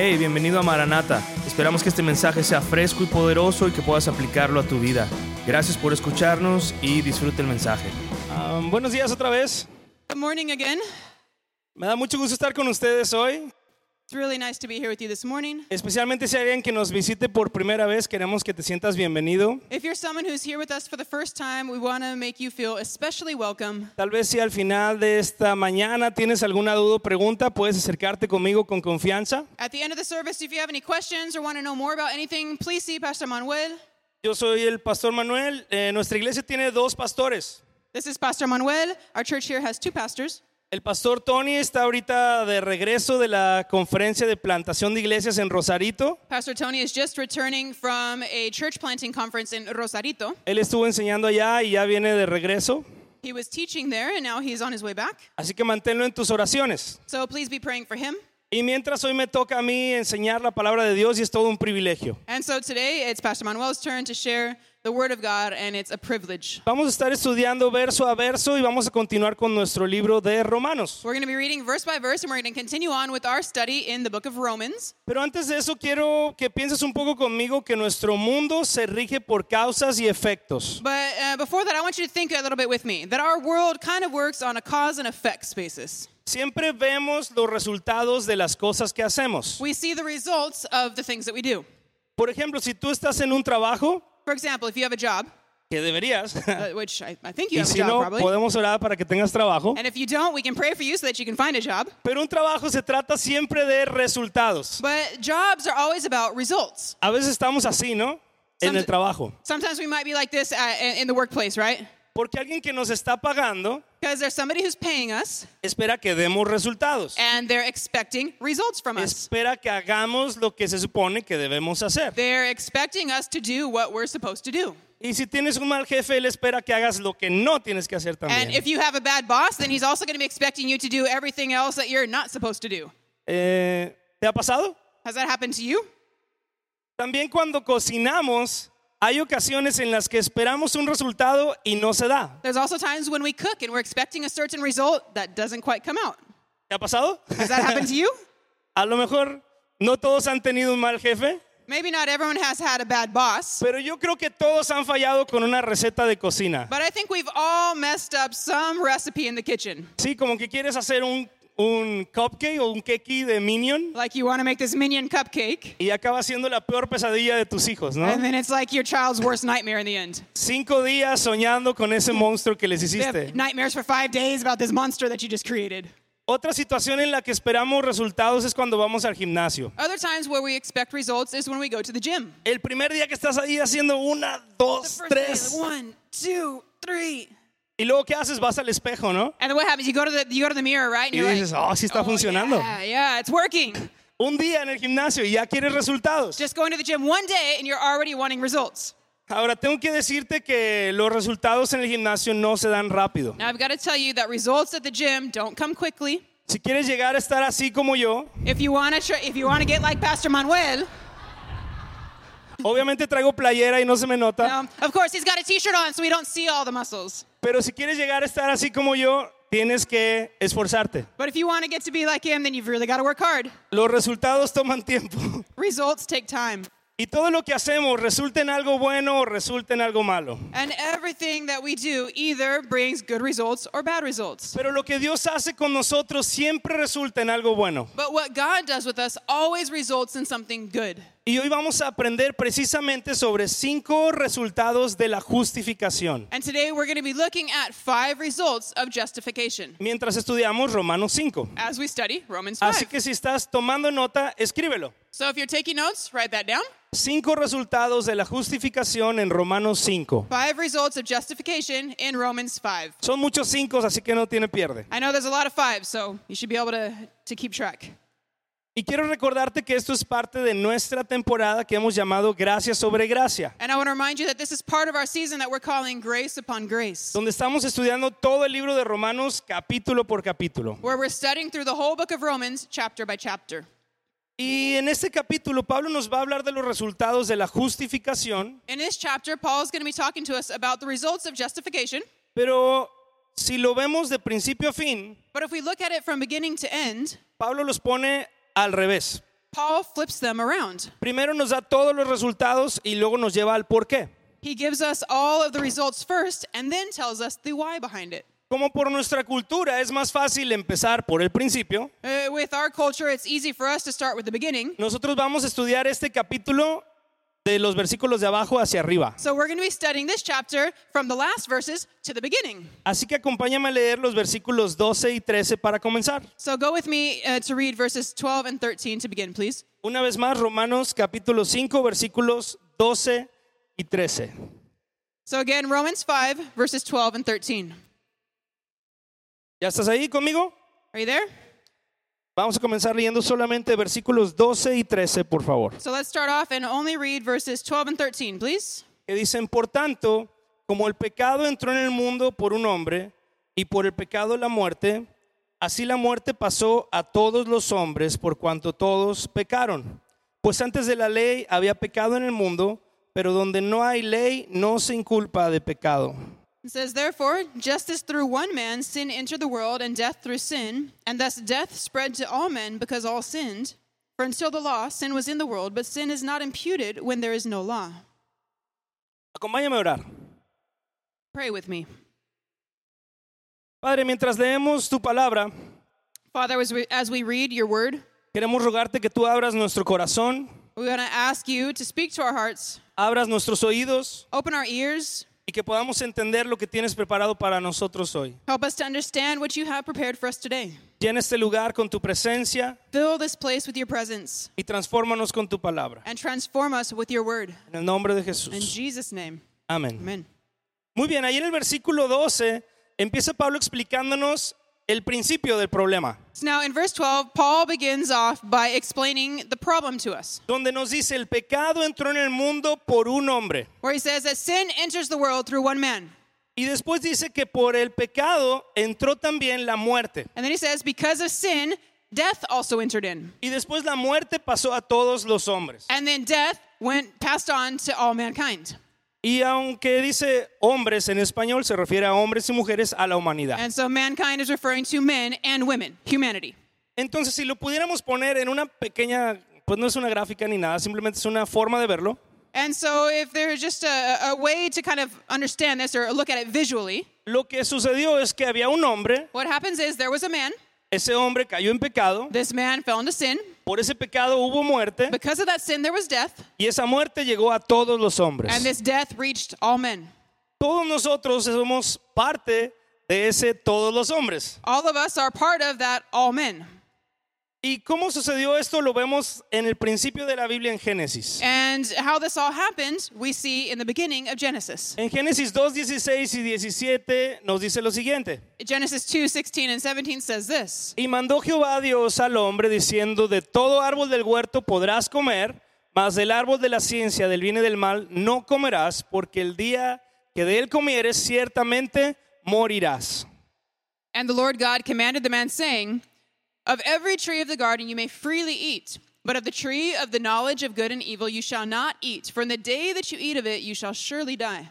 Hey, bienvenido a Maranata. Esperamos que este mensaje sea fresco y poderoso y que puedas aplicarlo a tu vida. Gracias por escucharnos y disfrute el mensaje. Ah, buenos días otra vez. Good morning again. Me da mucho gusto estar con ustedes hoy. It's really nice to be here with you this morning. Especialmente si hay alguien que nos visite por primera vez, queremos que te sientas bienvenido. If you're someone who's here with us for the first time, we want to make you feel especially welcome. Tal vez si al final de esta mañana tienes alguna duda o pregunta, puedes acercarte conmigo con confianza. At the end of the service, if you have any questions or want to know more about anything, please see Pastor Manuel. Yo soy el pastor Manuel. Eh, nuestra iglesia tiene dos pastores. This is Pastor Manuel. Our church here has two pastors. El pastor Tony está ahorita de regreso de la conferencia de plantación de iglesias en Rosarito. Pastor Tony is just returning from a church planting conference in Rosarito. Él estuvo enseñando allá y ya viene de regreso. He was teaching there and now he's on his way back. Así que manténlo en tus oraciones. So please be praying for him. Y mientras hoy me toca a mí enseñar la palabra de Dios y es todo un privilegio. And so today it's Pastor Manuel's turn to share the word of God and it's a privilege. Vamos a estar estudiando verso a verso y vamos a continuar con nuestro libro de Romanos. We're going to be reading verse by verse and we're going to continue on with our study in the book of Romans. Pero antes de eso quiero que pienses un poco conmigo que nuestro mundo se rige por causas y efectos. But uh, before that, I want you to think a little bit with me that our world kind of works on a cause and effects basis. Siempre vemos los resultados de las cosas que hacemos. We see the results of the things that we do. Por ejemplo, si tú estás en un trabajo, For example, if you have a job, que deberías, uh, which I, I think you y have a si job no, probably, podemos orar para que tengas trabajo. and if you don't, we can pray for you so that you can find a job. Pero un trabajo se trata siempre de resultados. But jobs are always about results. A veces estamos así, ¿no? En el trabajo. Sometimes we might be like this uh, in in the workplace, right? Porque alguien que nos está pagando Because there's somebody who's paying us espera que demos resultados. and they're expecting results from us. Espera que hagamos lo que se supone que debemos hacer. They're expecting us to do what we're supposed to do. Y si tienes un mal jefe, él espera que hagas lo que no tienes que hacer And también. if you have a bad boss, then he's also going to be expecting you to do everything else that you're not supposed to do. Eh, ¿Te ha pasado? Has that happened to you? También cuando cocinamos, hay ocasiones en las que esperamos un resultado y no se da. There's also times when we cook and we're expecting a certain result that doesn't quite come out. ¿Te ha pasado? Has that happened to you? A lo mejor no todos han tenido un mal jefe, Maybe not everyone has had a bad boss, pero yo creo que todos han fallado con una receta de cocina. but I think we've all messed up some recipe in the kitchen. Sí, como que quieres hacer un, un cupcake o un keki de Minion Like you want to make this minion cupcake, y acaba siendo la peor pesadilla de tus hijos, ¿no? and then it's like your child's worst nightmare in the end. Cinco días soñando con ese monstruo que les hiciste. nightmares for five days about this monster that you just created. Otra situación en la que esperamos resultados es cuando vamos al gimnasio. Other times where we expect results is when we go to the gym. El primer día que estás ahí haciendo una, dos, day, tres. like, one, two, three. Y luego, ¿qué haces? Vas al espejo, ¿no? And then what happens? You go to the you go to the mirror, right? And Y you're dices, like, oh, sí está funcionando. Yeah, yeah, it's working. Un día en el gimnasio y ya quieres resultados. Just going to the gym one day and you're already wanting results. Ahora, tengo que decirte que los resultados en el gimnasio no se dan rápido. Now I've got to tell you that results at the gym don't come quickly. Si quieres llegar a estar así como yo, If you want to if you want to get like Pastor Manuel, obviamente traigo playera y no se me nota. um, of course he's got a t-shirt on so we don't see all the muscles. Pero si quieres llegar a estar así como yo, tienes que esforzarte. But if you want to get to be like him, then you've really got to work hard. Los resultados toman tiempo. Results take time. Y todo lo que hacemos resulta en algo bueno o resulta en algo malo. And everything that we do either brings good results or bad results. Pero lo que Dios hace con nosotros siempre resulta en algo bueno. But what God does with us always results in something good. Y hoy vamos a aprender precisamente sobre cinco resultados de la justificación. And today we're going to be looking at five results of justification Mientras estudiamos Romanos 5. as we study Romans 5. Así que si estás tomando nota, escríbelo. So if you're taking notes, write that down. Cinco resultados de la justificación en Romanos 5. Five results of justification in Romans 5. Son muchos cinco, así que no tiene pierde. I know there's a lot of fives, so you should be able to, to keep track. Y quiero recordarte que esto es parte de nuestra temporada que hemos llamado Gracia sobre Gracia, And I want to remind you that this is part of our season that we're calling Grace Upon Grace, donde estamos estudiando todo el libro de Romanos capítulo por capítulo. where we're studying through the whole book of Romans chapter by chapter. Y en este capítulo Pablo nos va a hablar de los resultados de la justificación, In this chapter, Paul's going to be talking to us about the results of justification. pero si lo vemos de principio a fin, But if we look at it from beginning to end, Pablo los pone al revés. Paul flips them around. Primero nos da todos los resultados y luego nos lleva al por qué. He gives us all of the results first and then tells us the why behind it. Como por nuestra cultura es más fácil empezar por el principio, Uh, with our culture, it's easy for us to start with the beginning. nosotros vamos a estudiar este capítulo de los versículos de abajo hacia arriba. So we're going to be studying this chapter from the last verses to the beginning. Así que acompáñame a leer los versículos 12 y 13 para comenzar. So go with me uh, to read verses 12 and 13 to begin, please. Una vez más, Romanos capítulo 5, versículos 12 y 13. So again, Romans 5, verses 12 and 13. ¿Ya estás ahí conmigo? Are you there? Vamos a comenzar leyendo solamente versículos 12 y 13, por favor. So let's start off and only read verses 12 and 13, please. Que dicen, por tanto, como el pecado entró en el mundo por un hombre y por el pecado la muerte, así la muerte pasó a todos los hombres por cuanto todos pecaron. Pues antes de la ley había pecado en el mundo, pero donde no hay ley no se inculpa de pecado. It says, Therefore, just as through one man sin entered the world, and death through sin, and thus death spread to all men because all sinned. For until the law, sin was in the world, but sin is not imputed when there is no law. Acompáñame a orar. Pray with me. Padre, mientras leemos tu palabra, Father, as we, as we read your word, queremos rogarte que tú abras nuestro corazón, we want to ask you to speak to our hearts, abras nuestros oídos open our ears, y que podamos entender lo que tienes preparado para nosotros hoy. help us to understand what you have prepared for us today. Llena este lugar con tu presencia Fill this place with your presence y transfórmanos con tu palabra. and transform us with your word. En el nombre de In Jesús. Jesus' name, Amén. amen. Muy bien, ahí en el versículo 12 empieza Pablo explicándonos el principio del problema, So now in verse 12, Paul begins off by explaining the problem to us, donde nos dice, el pecado entró en el mundo por un hombre. where he says that sin enters the world through one man. Y después dice que por el pecado entró también la muerte. And then he says, because of sin, death also entered in. Y después la muerte pasó a todos los hombres. And then death went passed on to all mankind. Y aunque dice hombres en español, se refiere a hombres y mujeres a la humanidad. And so mankind is referring to men and women, humanity. Entonces, si lo pudiéramos poner en una pequeña, pues no es una gráfica ni nada, simplemente es una forma de verlo. And so if there's just a, a way to kind of understand this or look at it visually, Lo que sucedió es que había un hombre, what happens is there was a man, ese hombre cayó en pecado, this man fell into sin. Por ese pecado hubo muerte Because of that sin, there was death, y esa muerte llegó a todos los and hombres. this death reached all men. Todos nosotros somos parte de ese todos los hombres. All of us are part of that all men. ¿Y cómo sucedió esto? Lo vemos en el principio de la Biblia en Génesis. And how this all happened, we see in the beginning of Genesis. En Génesis 2, 16 y 17 nos dice lo siguiente. Genesis 2 16 and 17 says this Y mandó Jehová Dios al hombre diciendo, de todo árbol del huerto podrás comer, mas del árbol de la ciencia del bien y del mal no comerás, porque el día que de él comieres ciertamente morirás. And the Lord God commanded the man, saying, Of every tree of the garden you may freely eat, but of the tree of the knowledge of good and evil you shall not eat, for in the day that you eat of it you shall surely die.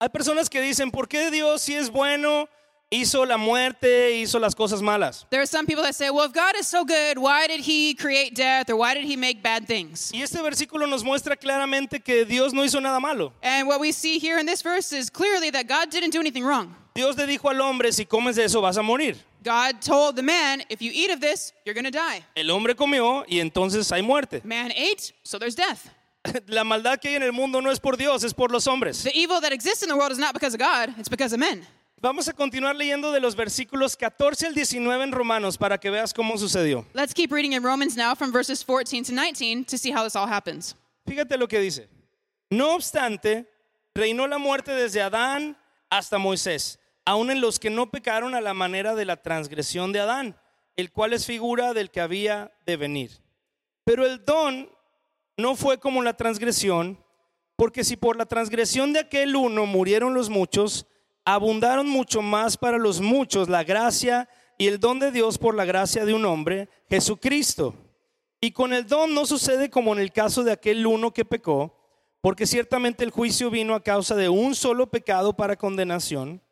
Hay personas que dicen, ¿por qué Dios si es bueno hizo la muerte, hizo las cosas malas? There are some people that say, Well, if God is so good, why did he create death or why did he make bad things? Y este versículo nos muestra claramente que Dios no hizo nada malo. And what we see here in this verse is clearly that God didn't do anything wrong. Dios le dijo al hombre, si comes de eso vas a morir. God told the man, If you eat of this, you're going to die. El hombre comió y entonces hay muerte. Man ate, so there's death. La maldad que hay en el mundo no es por Dios, es por los hombres. The evil that exists in the world is not because of God, it's because of men. Vamos a continuar leyendo de los versículos 14 al 19 en Romanos para que veas cómo sucedió. Let's keep reading in Romans now from verses 14 to 19 to see how this all happens. Fíjate lo que dice. No obstante, reinó la muerte desde Adán hasta Moisés, aun en los que no pecaron a la manera de la transgresión de Adán, el cual es figura del que había de venir. Pero el don no fue como la transgresión, porque si por la transgresión de aquel uno murieron los muchos, abundaron mucho más para los muchos la gracia y el don de Dios por la gracia de un hombre, Jesucristo. Y con el don no sucede como en el caso de aquel uno que pecó, porque ciertamente el juicio vino a causa de un solo pecado para condenación,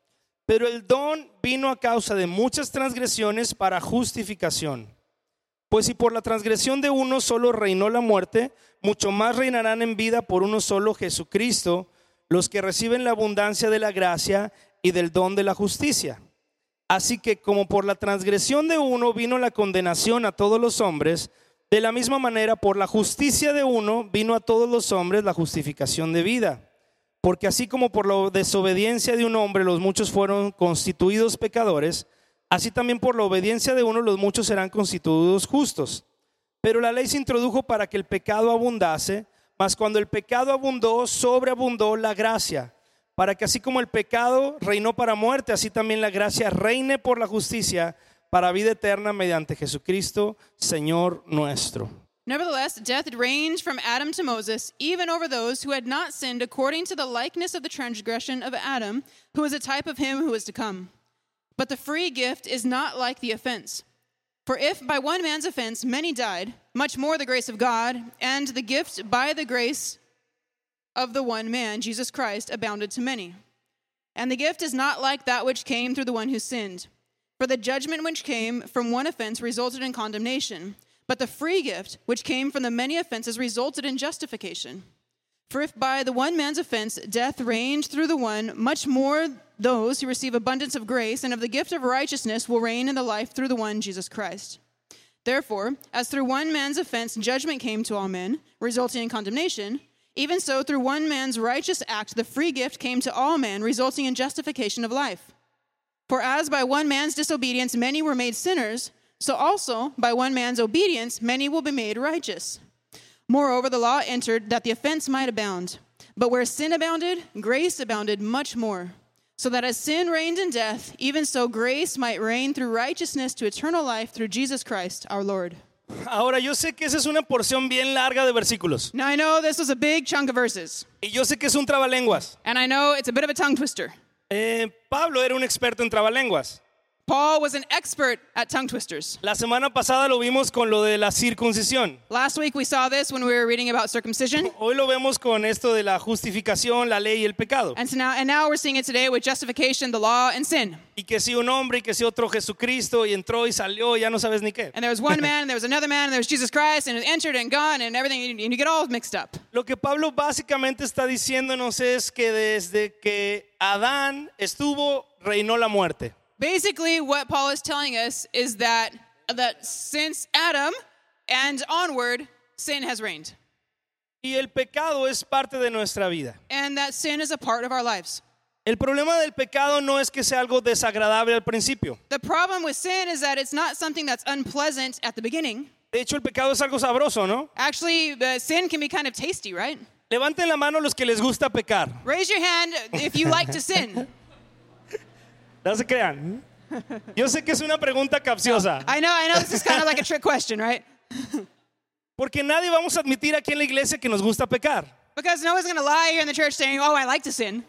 pero el don vino a causa de muchas transgresiones para justificación. Pues si por la transgresión de uno solo reinó la muerte, mucho más reinarán en vida por uno solo Jesucristo los que reciben la abundancia de la gracia y del don de la justicia. Así que como por la transgresión de uno vino la condenación a todos los hombres, de la misma manera por la justicia de uno vino a todos los hombres la justificación de vida. Porque así como por la desobediencia de un hombre los muchos fueron constituidos pecadores, así también por la obediencia de uno los muchos serán constituidos justos. Pero la ley se introdujo para que el pecado abundase, mas cuando el pecado abundó, sobreabundó la gracia, para que así como el pecado reinó para muerte, así también la gracia reine por la justicia para vida eterna mediante Jesucristo, Señor nuestro. Nevertheless, death reigned from Adam to Moses, even over those who had not sinned according to the likeness of the transgression of Adam, who is a type of him who is to come. But the free gift is not like the offense. For if by one man's offense many died, much more the grace of God and the gift by the grace of the one man, Jesus Christ, abounded to many. And the gift is not like that which came through the one who sinned. For the judgment which came from one offense resulted in condemnation, but the free gift which came from the many offenses resulted in justification. For if by the one man's offense death reigned through the one, much more those who receive abundance of grace and of the gift of righteousness will reign in the life through the one Jesus Christ. Therefore, as through one man's offense judgment came to all men, resulting in condemnation, even so through one man's righteous act the free gift came to all men, resulting in justification of life. For as by one man's disobedience many were made sinners, so also by one man's obedience many will be made righteous. Moreover, the law entered that the offense might abound. But where sin abounded, grace abounded much more. So that as sin reigned in death, even so grace might reign through righteousness to eternal life through Jesus Christ our Lord. Ahora yo sé que esa es una porción bien larga de versículos. Now I know this was a big chunk of verses, Y yo sé que es un trabalenguas. and I know it's a bit of a tongue twister. Eh, Pablo era un experto en trabalenguas. Paul was an expert at tongue twisters. La semana pasada lo vimos con lo de la circuncisión. Last week we saw this when we were reading about circumcision. Hoy lo vemos con esto de la justificación, la ley y el pecado. And so now and now we're seeing it today with justification, the law, and sin. Y que si un hombre y que si otro Jesucristo y entró y salió, ya no sabes ni qué. And there was one man, and there was another man, and there was Jesus Christ, and it entered and gone, and everything, and you get all mixed up. Lo que Pablo básicamente está diciéndonos es que desde que Adán estuvo, reinó la muerte. Basically, what Paul is telling us is that that since Adam and onward, sin has reigned, Y el pecado es parte de nuestra vida. and that sin is a part of our lives. El problema del pecado no es que sea algo desagradable al principio. The problem with sin is that it's not something that's unpleasant at the beginning. De hecho, el pecado es algo sabroso, ¿no? Actually, uh, sin can be kind of tasty, right? Levanten la mano los que les gusta pecar. Raise your hand if you like to sin. No se crean. Yo sé que es una pregunta capciosa. I know, I know this is kind of like a trick question, right? Porque nadie vamos a admitir aquí en la iglesia que nos gusta pecar. Because no one's going to lie here in the church saying, oh, I like to sin.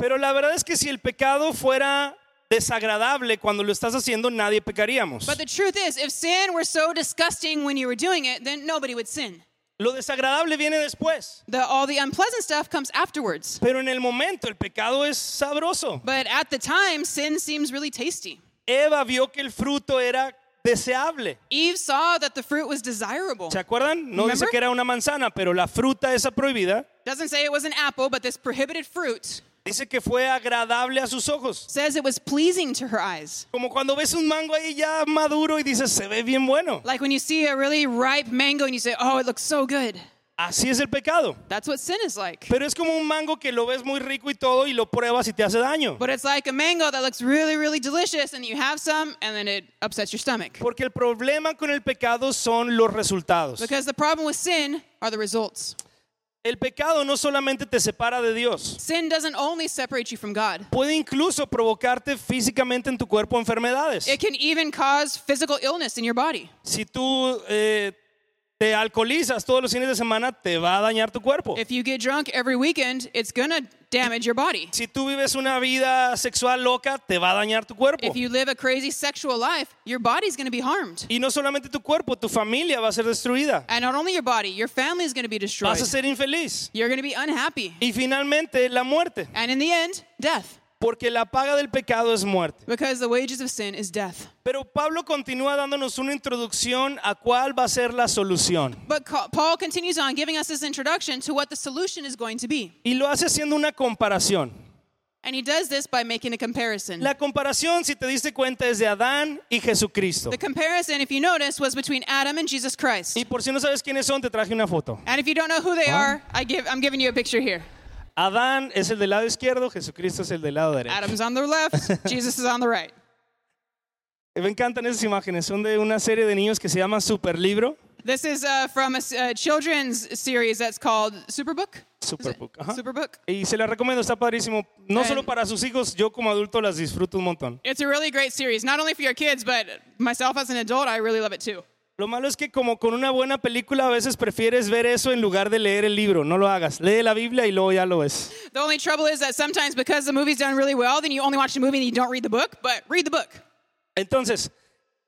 Pero la verdad es que si el pecado fuera desagradable cuando lo estás haciendo, nadie pecaríamos. But the truth is, if sin were so disgusting when you were doing it, then nobody would sin. Lo desagradable viene después. The, all the unpleasant stuff comes afterwards. Pero en el momento el pecado es sabroso. But at the time, sin seems really tasty. Eva vio que el fruto era deseable. Eve saw that the fruit was desirable. ¿Se acuerdan? No dice que era una manzana, pero la fruta esa prohibida Doesn't say it was an apple, but this prohibited fruit dice que fue agradable a sus ojos. says it was pleasing to her eyes. Como cuando ves un mango ahí ya maduro y dices, se ve bien bueno. Like when you see a really ripe mango and you say, oh, it looks so good. Así es el pecado. That's what sin is like. Pero es como un mango que lo ves muy rico y todo y lo pruebas y te hace daño. But it's like a mango that looks really, really delicious, and you have some, and then it upsets your stomach. Porque el problema con el pecado son los resultados. Because the problem with sin are the results. El pecado no solamente te separa de Dios, Sin doesn't only separate you from God, puede incluso provocarte físicamente en tu cuerpo enfermedades. it can even cause physical illness in your body. Si tú eh, te alcoholizas todos los fines de semana, te va a dañar tu cuerpo. If you get drunk every weekend, it's gonna damage your body. Si tú vives una vida sexual loca, te va a dañar tu cuerpo. If you live a crazy sexual life, your body's gonna be harmed. Y no solamente tu cuerpo, tu familia va a ser destruida. And not only your body, your family is gonna be destroyed. Vas a ser infeliz. You're gonna be unhappy. Y finalmente la muerte. And in the end, death. Porque la paga del pecado es muerte. because the wages of sin is death. Pero Pablo continúa dándonos una introducción a cuál va a ser la solución. But Paul continues on giving us this introduction to what the solution is going to be. Y lo hace haciendo una comparación. And he does this by making a comparison. La comparación, si te diste cuenta, es de Adán y Jesucristo. The comparison, if you notice, was between Adam and Jesus Christ. Y por si no sabes quiénes son, te traje una foto. And if you don't know who they are, I give, I'm giving you a picture here. Adán es el del lado izquierdo, Jesucristo es el del lado derecho. Adam's on the left, Jesus is on the right. Me encantan esas imágenes, son de una serie de niños que se llama Superlibro. This is uh, from a uh, children's series that's called Superbook. Superbook, ajá. Superbook. Y se la recomiendo, está padrísimo. No And- solo para sus hijos, yo como adulto las disfruto un montón. It's a really great series, not only for your kids, but myself as an adult, I really love it too. Lo malo es que como con una buena película a veces prefieres ver eso en lugar de leer el libro. No lo hagas. Lee la Biblia y luego ya lo ves. The only trouble is that sometimes because the movie's done really well, then you only watch the movie and you don't read the book, but read the book. Entonces,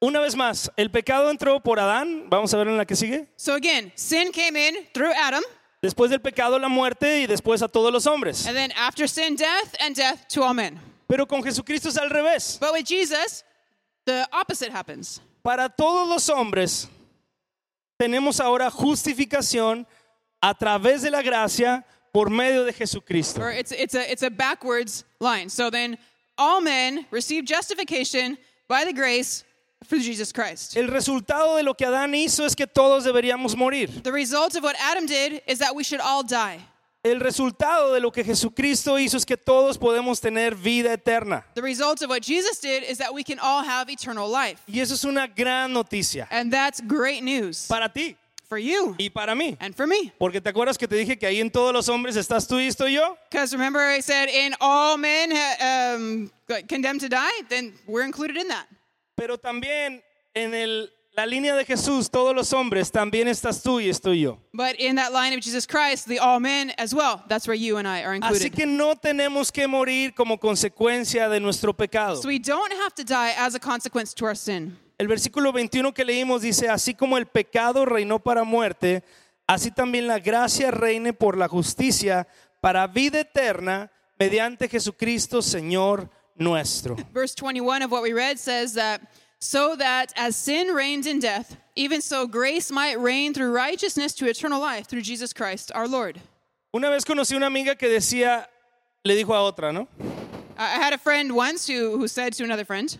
una vez más, el pecado entró por Adán. Vamos a ver en la que sigue. So again, sin came in through Adam, Después del pecado, la muerte y después a todos los hombres. and then after sin, death, and death to all men. Pero con Jesucristo es al revés. But with Jesus, the opposite happens. Para todos los hombres tenemos ahora justificación a través de la gracia por medio de Jesucristo. Or it's, it's, a, it's a backwards line. So then all men receive justification by the grace through Jesus Christ. El resultado de lo que Adán hizo es que todos deberíamos morir. The result of what Adam did is that we should all die. El resultado de lo que Jesucristo hizo es que todos podemos tener vida eterna. The result of what Jesus did is that we can all have eternal life. Y eso es una gran noticia And that's great news para ti for you y para mí. and for me. Porque te acuerdas que te dije que ahí en todos los hombres estás tú y estoy yo. Because remember, I said, in all men uh, um, condemned to die, then we're included in that. Pero también en el- la línea de Jesús, todos los hombres, también estás tú y estoy yo. But in that line of Jesus Christ, the all men as well, that's where you and I are Así included. que no tenemos que morir como consecuencia de nuestro pecado. So we don't have to die as a consequence to our sin. El versículo 21 que leímos dice, así como el pecado reinó para muerte, así también la gracia reine por la justicia para vida eterna mediante Jesucristo, Señor nuestro. Verse 21 of what we read says that, so that as sin reigned in death, even so grace might reign through righteousness to eternal life through Jesus Christ our Lord. Una vez conocí una amiga que decía, le dijo a otra, ¿no? I had a friend once who, who said to another friend,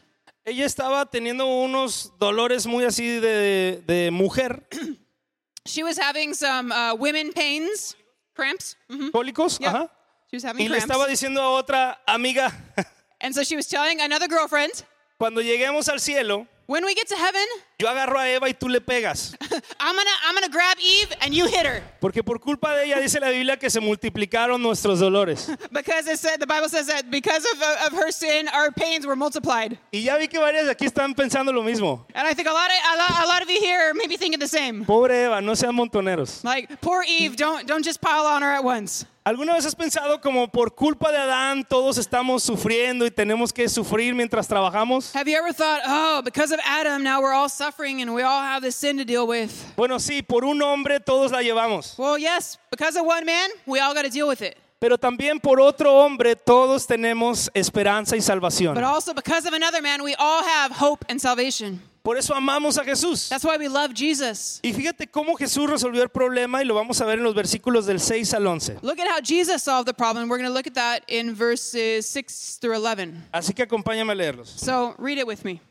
Ella estaba teniendo unos dolores muy así de, de mujer, she was having some uh, women pains, cramps. Mhm. cólicos, Yeah. ajá. She was having Y le cramps. estaba diciendo a otra amiga, And so she was telling another girlfriend, cuando lleguemos al cielo, when we get to heaven, yo agarro a Eva y tú le pegas. I'm gonna I'm gonna grab Eve and you hit her. Porque por culpa de ella dice la Biblia que se multiplicaron nuestros dolores. Because it said the Bible says that because of, of her sin, our pains were multiplied. Y ya vi que varias de aquí están pensando lo mismo. And I think a lot of a lot, a lot of you here may be thinking the same. Pobre Eva, no sean montoneros. Like poor Eve, don't don't just pile on her at once. ¿Alguna vez has pensado como por culpa de Adán todos estamos sufriendo y tenemos que sufrir mientras trabajamos? Have you ever thought, oh, because of Adam, now we're all suffering and we all have this sin to deal with? Bueno, sí, por un hombre todos la llevamos. Well, yes, because of one man, we all got to deal with it. Pero también por otro hombre todos tenemos esperanza y salvación. But also because of another man, we all have hope and salvation. Por eso amamos a Jesús. That's why we love Jesus. Y fíjate cómo Jesús resolvió el problema y lo vamos a ver en los versículos del 6 al 11. Look at how Jesus solved the problem. We're going to look at that in verses 6 through 11. Así que acompáñame a leerlos. So read it with me.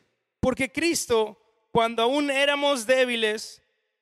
Porque Cristo, cuando aún éramos débiles,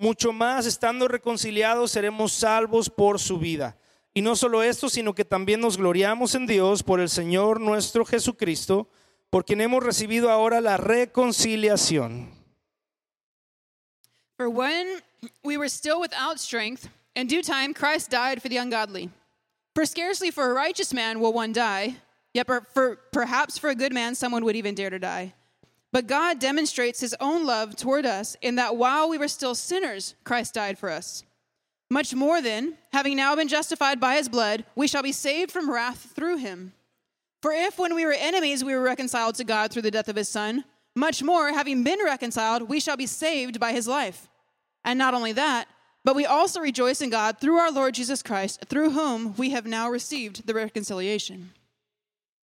mucho más estando reconciliados seremos salvos por su vida. Y no solo esto, sino que también nos gloriamos en Dios por el Señor nuestro Jesucristo, por quien hemos recibido ahora la reconciliación. For when we were still without strength, in due time Christ died for the ungodly. For scarcely for a righteous man will one die, yet for, perhaps for a good man someone would even dare to die. But God demonstrates his own love toward us in that while we were still sinners, Christ died for us. Much more then, having now been justified by his blood, we shall be saved from wrath through him. For if when we were enemies we were reconciled to God through the death of his son, much more, having been reconciled, we shall be saved by his life. And not only that, but we also rejoice in God through our Lord Jesus Christ, through whom we have now received the reconciliation.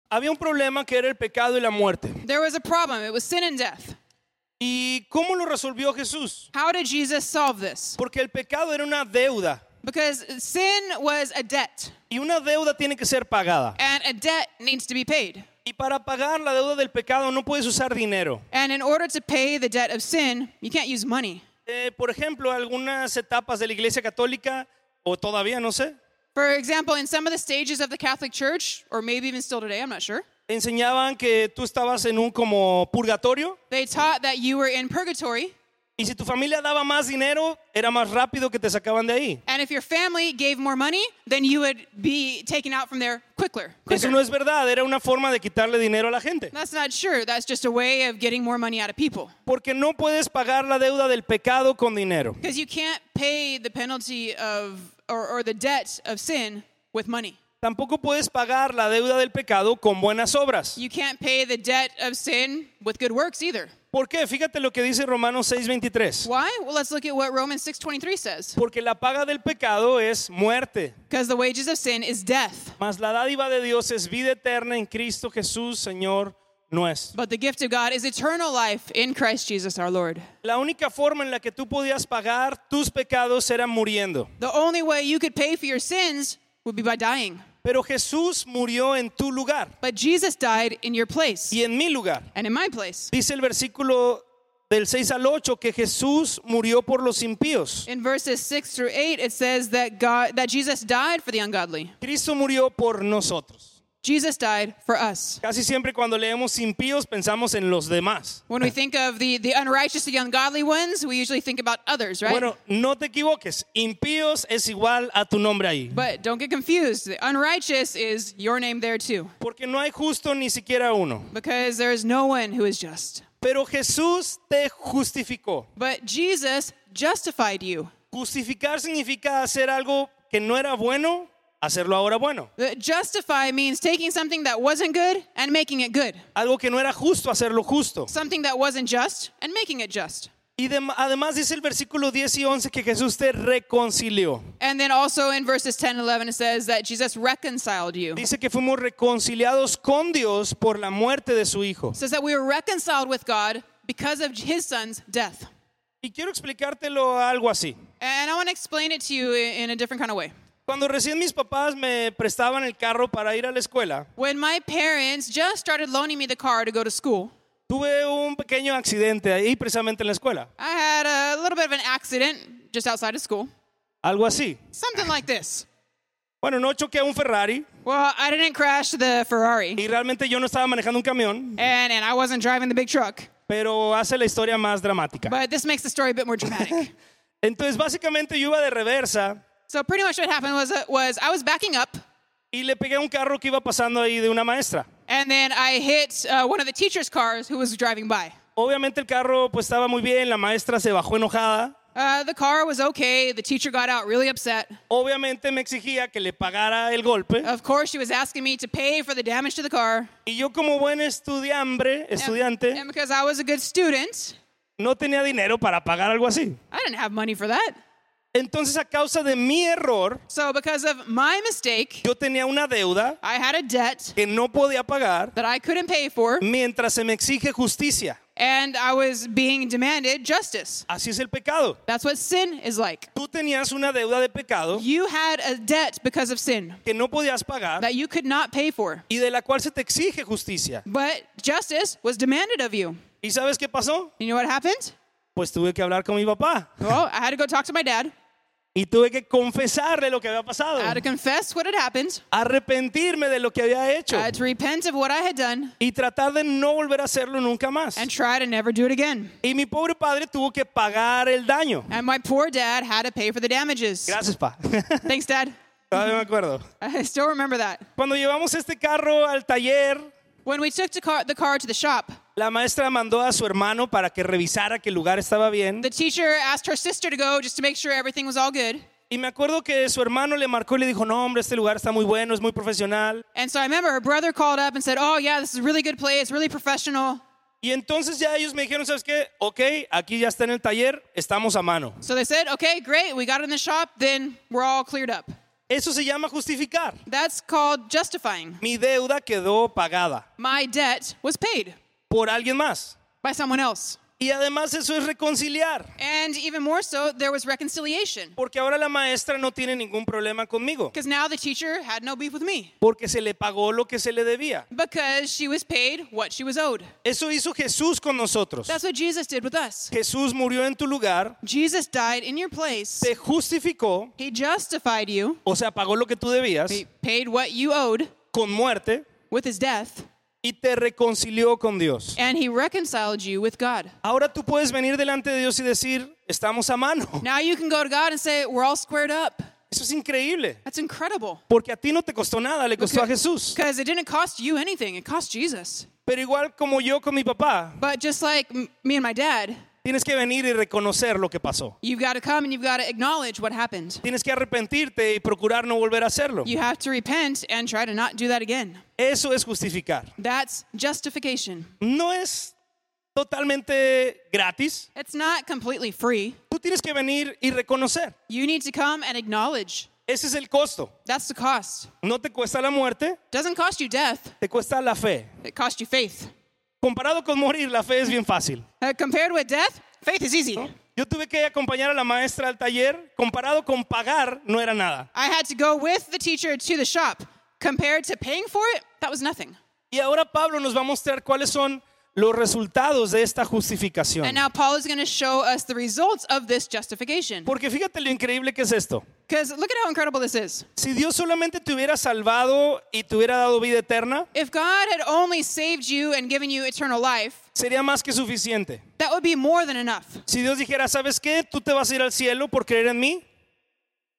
Había un problema que era el pecado y la muerte. There was a problem, it was sin and death. ¿Y cómo lo resolvió Jesús? How did Jesus solve this? Porque el pecado era una deuda Because sin was a debt, y una deuda tiene que ser pagada. and a debt needs to be paid. Y para pagar la deuda del pecado no puedes usar dinero. And in order to pay the debt of sin, you can't use money. Eh, por ejemplo, algunas etapas de la Iglesia Católica, o todavía no sé, For example, in some of the stages of the Catholic Church, or maybe even still today, I'm not sure, enseñaban que tú estabas en un como purgatorio. they taught that you were in purgatory, y si tu familia daba más dinero, era más rápido que te sacaban de ahí. and if your family gave more money, then you would be taken out from there quicker. Eso no es verdad, era una forma de quitarle dinero a la gente. That's not sure. That's just a way of getting more money out of people. Porque no puedes pagar la deuda del pecado con dinero. Because you can't pay the penalty of, or, or the debt of sin with money. Tampoco puedes pagar la deuda del pecado con buenas obras. You can't pay the debt of sin with good works either. ¿Por qué? Fíjate lo que dice Romanos 6:23. Why? Well, let's look at what Romans 6:23 says. Porque la paga del pecado es muerte, Because the wages of sin is death, mas la dádiva de Dios es vida eterna en Cristo Jesús, Señor nuestro. but the gift of God is eternal life in Christ Jesus our Lord. La única forma en la que tú podías pagar tus pecados era muriendo. The only way you could pay for your sins would be by dying. Pero Jesús murió en tu lugar But Jesus died in your place y en mi lugar. and in my place. Dice el versículo del 6 al 8 que Jesús murió por los impíos. In verses 6 through 8 it says that God that Jesus died for the ungodly. Cristo murió por nosotros. Jesus died for us. Casi siempre cuando leemos impíos pensamos en los demás. When we think of the, the unrighteous, the ungodly ones, we usually think about others, right? Bueno, no te equivoques, impíos es igual a tu nombre ahí. But don't get confused. The unrighteous is your name there too, Porque no hay justo ni siquiera uno. because there is no one who is just. Pero Jesús te justificó. But Jesus justified you. Justificar significa hacer algo que no era bueno, hacerlo ahora bueno. Uh, justify means taking something that wasn't good and making it good, Algo que no era justo, hacerlo justo. something that wasn't just and making it just. Y dem- además dice el versículo 10 y 11 que Jesús te reconcilió. And then also in verses 10 and 11, it says that Jesus reconciled you. It Dice que fuimos reconciliados con Dios por la muerte de su Hijo. says that we were reconciled with God because of his son's death. Y quiero explicártelo algo así. And I want to explain it to you in a different kind of way. Cuando recién mis papás me prestaban el carro para ir a la escuela, When my parents just started loaning me the car to go to school, tuve un pequeño accidente ahí precisamente en la escuela. I had a little bit of an accident just outside of school. Algo así. Something like this. Bueno, no choqué a un Ferrari Well, I didn't crash the Ferrari, y realmente yo no estaba manejando un camión, and, and I wasn't driving the big truck. pero hace la historia más dramática. But this makes the story a bit more dramatic. Entonces, básicamente yo iba de reversa so pretty much what happened was, uh, was I was backing up, y le pegué a un carro que iba pasando ahí de una maestra. and then I hit uh, one of the teacher's cars who was driving by. Obviamente el carro pues estaba muy bien, la maestra se bajó enojada. Uh, the car was okay. The teacher got out really upset. Obviamente me exigía que le pagara el golpe. Of course, she was asking me to pay for the damage to the car. Y yo como buen estudiambre, And- estudiante, and because I was a good student, no tenía dinero para pagar algo así. I didn't have money for that. Entonces a causa de mi error, So, because of my mistake, yo tenía una deuda I had a debt que no podía pagar that I couldn't pay for, mientras se me exige justicia. and I was being demanded justice. Así es el pecado. That's what sin is like. Tú tenías una deuda de pecado You had a debt because of sin que no podías pagar that you could not pay for, y de la cual se te exige justicia. but justice was demanded of you. ¿Y sabes qué pasó? You know what happened? Pues tuve que hablar con mi papá Well, I had to go talk to my dad. Y tuve que confesarle lo que había pasado, I had to confess what had happened. arrepentirme de lo que había hecho I had to repent of what I had done y tratar de no volver a hacerlo nunca más. and try to never do it again. Y mi pobre padre tuvo que pagar el daño. And my poor dad had to pay for the damages. Gracias, pa. Thanks, Dad. Todavía me acuerdo. I still remember that. Cuando llevamos este carro al taller, When we took the car, the car to the shop, La maestra mandó a su hermano para que revisara que el lugar estaba bien. The teacher asked her sister to go just to make sure everything was all good. Y me acuerdo que su hermano le marcó y le dijo, no, hombre, este lugar está muy bueno, es muy profesional. And so I remember her brother called up and said, Oh, yeah, this is a really good place, really professional. Y entonces ya ellos me dijeron, ¿sabes qué? Ok, aquí ya está en el taller, estamos a mano. So they said, Okay, great, we got it in the shop, then we're all cleared up. Eso se llama justificar. That's called justifying. Mi deuda quedó pagada My debt was paid por alguien más. by someone else. Y además eso es reconciliar. And even more so, there was reconciliation. Porque ahora la maestra no tiene ningún problema conmigo. Because now the teacher had no beef with me. Porque se le pagó lo que se le debía. Because she was paid what she was owed. Eso hizo Jesús con nosotros. That's what Jesus did with us. Jesús murió en tu lugar, Jesus died in your place. te justificó, He justified you. o sea, pagó lo que tú debías He paid what you owed con muerte with his death. Y te reconcilió con Dios. And he reconciled you with God. Ahora tú puedes venir delante de Dios y decir, estamos a mano. Now you can go to God and say, We're all squared up. Eso es increíble. That's incredible. Porque a ti no te costó nada, le costó a Jesús. Because it didn't cost you anything, it cost Jesus. Pero igual como yo con mi papá, But just like me and my dad, tienes que venir y reconocer lo que pasó. you've got to come and you've got to acknowledge what happened. Tienes que arrepentirte y procurar no volver a hacerlo. You have to repent and try to not do that again. Eso es justificar. That's justification. No es totalmente gratis. It's not completely free. Tú tienes que venir y reconocer. You need to come and acknowledge. Ese es el costo. That's the cost. No te cuesta la muerte, doesn't cost you death, te cuesta la fe. it costs you faith. Comparado con morir, la fe es bien fácil. Uh, compared with death, faith is easy. Yo tuve que acompañar a la maestra al taller. Comparado con pagar, no era nada. I had to go with the teacher to the shop. Compared to paying for it, that was nothing. Y ahora Pablo nos va a mostrar cuáles son los resultados de esta justificación. And now Paul is going to show us the results of this justification. Porque fíjate lo increíble que es esto. Because look at how incredible this is. Si Dios solamente te hubiera salvado y te hubiera dado vida eterna, If God had only saved you and given you eternal life, sería más que suficiente. that would be more than enough. Si Dios dijera, ¿sabes qué? Tú te vas a ir al cielo por creer en mí,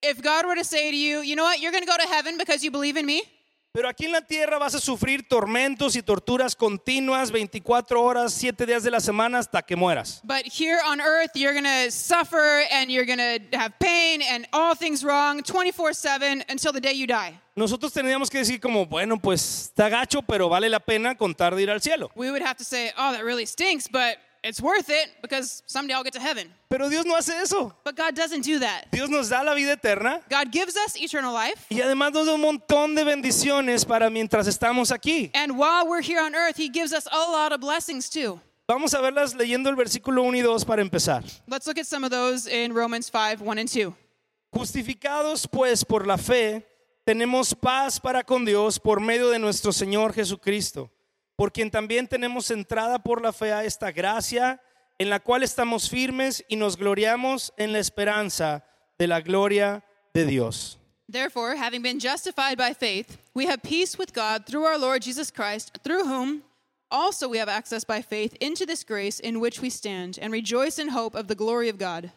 If God were to say to you, you know what, you're going to go to heaven because you believe in me, pero aquí en la tierra vas a sufrir tormentos y torturas continuas 24 horas, 7 días de la semana hasta que mueras. but here on earth, you're going to suffer and you're going to have pain and all things wrong 24 7 until the day you die. Nosotros tendríamos que decir como, bueno, pues está gacho, pero vale la pena contar de ir al cielo. We would have to say, oh, that really stinks, but it's worth it because someday I'll get to heaven. Pero Dios no hace eso. But God doesn't do that. Dios nos da la vida eterna God gives us eternal life. y además nos da un montón de bendiciones para mientras estamos aquí. And while we're here on earth, He gives us a lot of blessings too. Vamos a verlas leyendo el versículo 1 y 2 para empezar. Let's look at some of those in Romans 5 1 and 2. Justificados pues por la fe, tenemos paz para con Dios por medio de nuestro Señor Jesucristo, por quien también tenemos entrada por la fe a esta gracia, en la cual estamos firmes y nos gloriamos en la esperanza de la gloria de Dios. Therefore, having been justified by faith, we have peace with God through our Lord Jesus Christ, through whom also we have access by faith into this grace in which we stand, and rejoice in hope of the glory of God.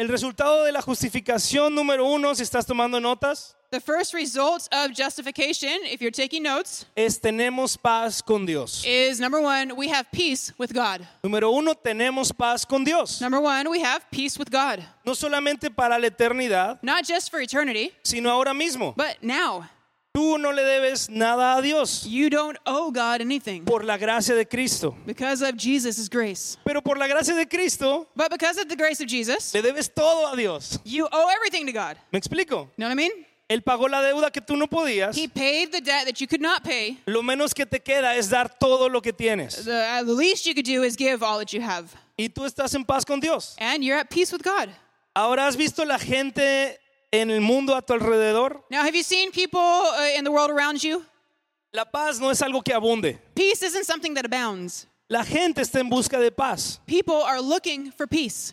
El resultado de la justificación número uno, si estás tomando notas, The first result of justification, if you're taking notes, es tenemos paz con Dios. is number one, we have peace with God. Número uno, tenemos paz con Dios. Number one, we have peace with God. No solamente para la eternidad, Not just for eternity, sino ahora mismo. but now. Tú no le debes nada a Dios You don't owe God anything por la gracia de Cristo. because of Jesus' grace. Pero por la gracia de Cristo But because of the grace of Jesus, le debes todo a Dios. you owe everything to God. ¿Me explico? You know what I mean? Él pagó la deuda que tú no podías. He paid the debt that you could not pay. Lo menos que te queda es dar todo lo que tienes. The, uh, the least you could do is give all that you have. Y tú estás en paz con Dios. And you're at peace with God. Ahora has visto la gente en el mundo a tu alrededor. Now, have you seen people uh, in the world around you? La paz no es algo que abunde. Peace isn't something that abounds. La gente está en busca de paz. People are looking for peace.